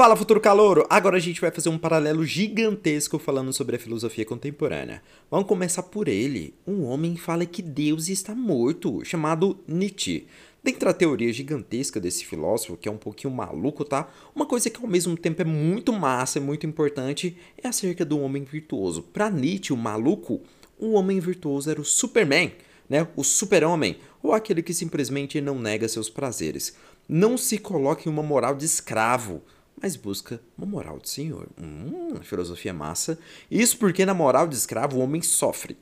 Fala, futuro calouro! Agora a gente vai fazer um paralelo gigantesco falando sobre a filosofia contemporânea. Vamos começar por ele. Um homem fala que Deus está morto, chamado Nietzsche. Dentro da teoria gigantesca desse filósofo, que é um pouquinho maluco, tá? Uma coisa que ao mesmo tempo é muito massa e muito importante é acerca do homem virtuoso. Para Nietzsche, o maluco, o homem virtuoso era o Superman, né? O super-homem, ou aquele que simplesmente não nega seus prazeres. Não se coloca em uma moral de escravo mas busca uma moral de senhor. Hum, filosofia massa. Isso porque na moral de escravo o homem sofre.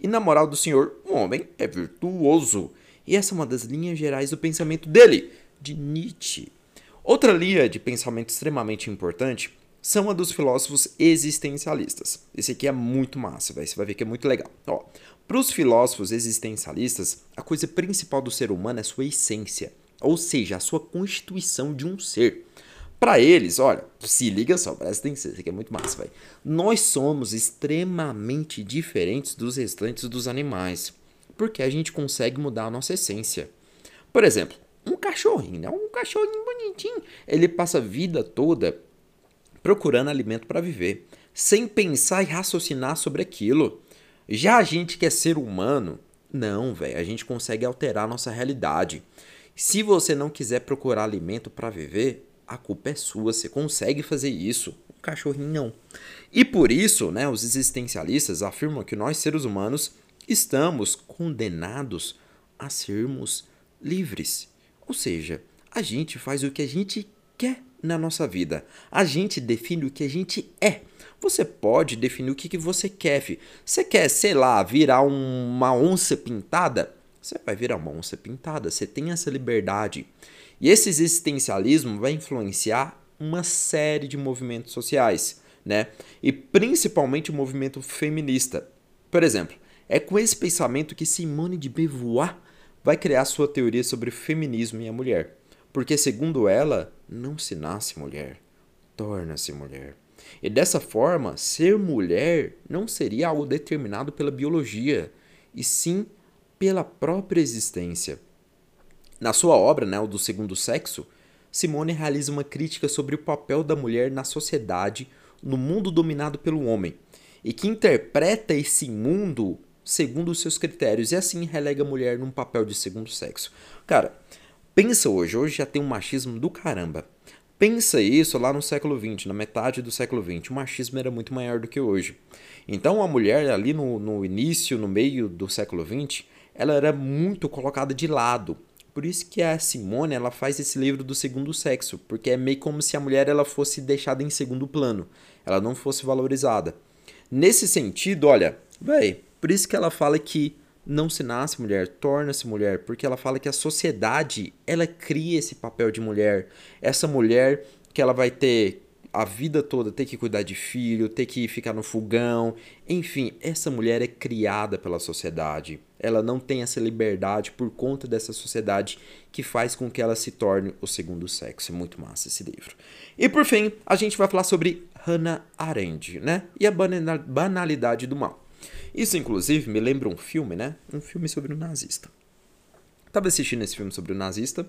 E na moral do senhor, o homem é virtuoso. E essa é uma das linhas gerais do pensamento dele, de Nietzsche. Outra linha de pensamento extremamente importante são a dos filósofos existencialistas. Esse aqui é muito massa, véio. você vai ver que é muito legal. Para os filósofos existencialistas, a coisa principal do ser humano é sua essência, ou seja, a sua constituição de um ser. Para eles, olha, se liga só, presta atenção, isso aqui é muito massa, velho. Nós somos extremamente diferentes dos restantes dos animais, porque a gente consegue mudar a nossa essência. Por exemplo, um cachorrinho, né? Um cachorrinho bonitinho, ele passa a vida toda procurando alimento para viver, sem pensar e raciocinar sobre aquilo. Já a gente que é ser humano, não, velho, a gente consegue alterar a nossa realidade. Se você não quiser procurar alimento para viver, a culpa é sua, você consegue fazer isso. O cachorrinho não. E por isso, né, os existencialistas afirmam que nós seres humanos estamos condenados a sermos livres. Ou seja, a gente faz o que a gente quer na nossa vida. A gente define o que a gente é. Você pode definir o que, que você quer. Você quer, sei lá, virar uma onça pintada? Você vai virar uma onça pintada. Você tem essa liberdade. E esse existencialismo vai influenciar uma série de movimentos sociais, né? E principalmente o movimento feminista. Por exemplo, é com esse pensamento que Simone de Beauvoir vai criar sua teoria sobre o feminismo e a mulher. Porque, segundo ela, não se nasce mulher, torna-se mulher. E dessa forma, ser mulher não seria algo determinado pela biologia, e sim pela própria existência. Na sua obra, né, o do segundo sexo, Simone realiza uma crítica sobre o papel da mulher na sociedade, no mundo dominado pelo homem, e que interpreta esse mundo segundo os seus critérios e assim relega a mulher num papel de segundo sexo. Cara, pensa hoje, hoje já tem um machismo do caramba. Pensa isso lá no século XX, na metade do século XX. O machismo era muito maior do que hoje. Então a mulher ali no, no início, no meio do século XX, ela era muito colocada de lado. Por isso que a Simone ela faz esse livro do segundo sexo, porque é meio como se a mulher ela fosse deixada em segundo plano, ela não fosse valorizada. Nesse sentido, olha, véi, por isso que ela fala que não se nasce mulher, torna-se mulher, porque ela fala que a sociedade ela cria esse papel de mulher, essa mulher que ela vai ter a vida toda ter que cuidar de filho, ter que ficar no fogão. Enfim, essa mulher é criada pela sociedade. Ela não tem essa liberdade por conta dessa sociedade que faz com que ela se torne o segundo sexo. É muito massa esse livro. E por fim, a gente vai falar sobre Hannah Arendt, né? E a banalidade do mal. Isso, inclusive, me lembra um filme, né? Um filme sobre um nazista. Tava assistindo esse filme sobre o nazista,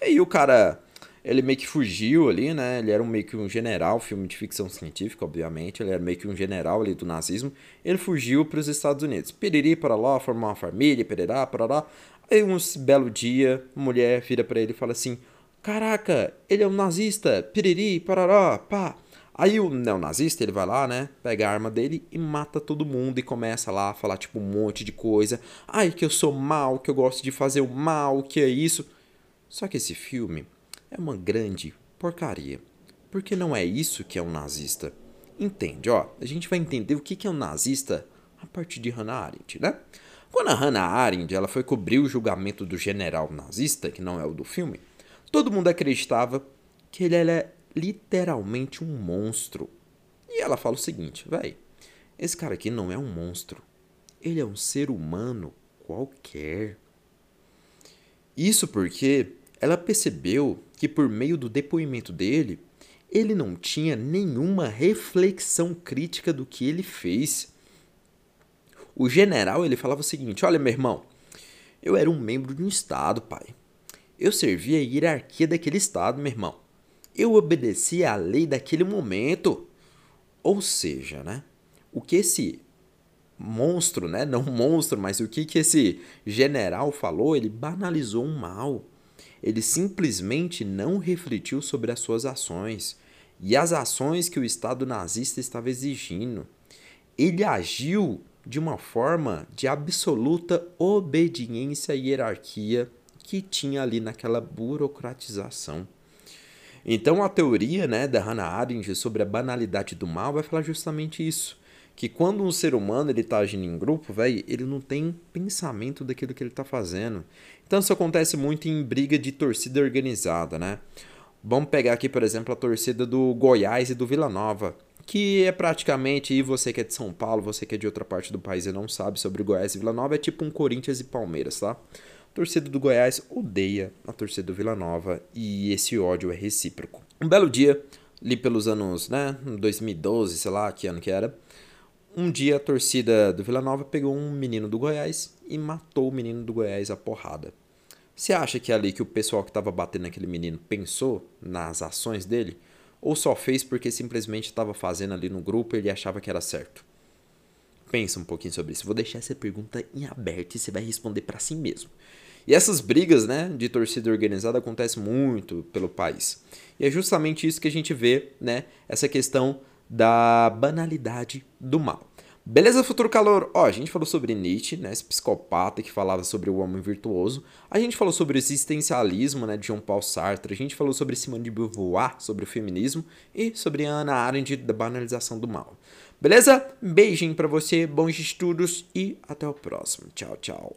e aí o cara ele meio que fugiu ali, né? Ele era um, meio que um general, filme de ficção científica, obviamente. Ele era meio que um general ali do nazismo. Ele fugiu para os Estados Unidos. Piriri para lá, formar uma família, pererá, para lá. Aí, um belo dia, a mulher vira para ele e fala assim: Caraca, ele é um nazista, piriri, parará, pá. Aí o neonazista, ele vai lá, né, pega a arma dele e mata todo mundo e começa lá a falar, tipo, um monte de coisa. Ai, que eu sou mal, que eu gosto de fazer o mal, que é isso. Só que esse filme, é uma grande porcaria. Porque não é isso que é um nazista. Entende, ó? A gente vai entender o que é um nazista a partir de Hannah Arendt, né? Quando a Hannah Arendt ela foi cobrir o julgamento do general nazista, que não é o do filme, todo mundo acreditava que ele era literalmente um monstro. E ela fala o seguinte, véi, esse cara aqui não é um monstro. Ele é um ser humano qualquer. Isso porque ela percebeu que por meio do depoimento dele, ele não tinha nenhuma reflexão crítica do que ele fez. O general ele falava o seguinte: Olha, meu irmão, eu era um membro de um estado, pai. Eu servia a hierarquia daquele estado, meu irmão. Eu obedeci à lei daquele momento. Ou seja, né? O que esse monstro, né? Não monstro, mas o que, que esse general falou? Ele banalizou um mal. Ele simplesmente não refletiu sobre as suas ações e as ações que o Estado nazista estava exigindo. Ele agiu de uma forma de absoluta obediência e hierarquia que tinha ali naquela burocratização. Então a teoria né, da Hannah Arendt sobre a banalidade do mal vai falar justamente isso. Que quando um ser humano ele está agindo em grupo, véio, ele não tem pensamento daquilo que ele está fazendo. Então isso acontece muito em briga de torcida organizada, né? Vamos pegar aqui, por exemplo, a torcida do Goiás e do Vila Nova, que é praticamente, e você que é de São Paulo, você que é de outra parte do país e não sabe sobre Goiás e Vila Nova, é tipo um Corinthians e Palmeiras, tá? A torcida do Goiás odeia a torcida do Vila Nova e esse ódio é recíproco. Um belo dia, ali pelos anos, né, 2012, sei lá que ano que era, um dia a torcida do Vila Nova pegou um menino do Goiás e matou o menino do Goiás a porrada. Você acha que é ali que o pessoal que estava batendo naquele menino pensou nas ações dele? Ou só fez porque simplesmente estava fazendo ali no grupo e ele achava que era certo? Pensa um pouquinho sobre isso. Vou deixar essa pergunta em aberto e você vai responder para si mesmo. E essas brigas né, de torcida organizada acontecem muito pelo país. E é justamente isso que a gente vê, né? Essa questão da banalidade do mal. Beleza, futuro calor? Ó, a gente falou sobre Nietzsche, né, esse psicopata que falava sobre o homem virtuoso. A gente falou sobre o existencialismo, né, de Jean Paul Sartre. A gente falou sobre Simone de Beauvoir, sobre o feminismo e sobre Ana Arendt da banalização do mal. Beleza? Beijinho para você, bons estudos e até o próximo. Tchau, tchau.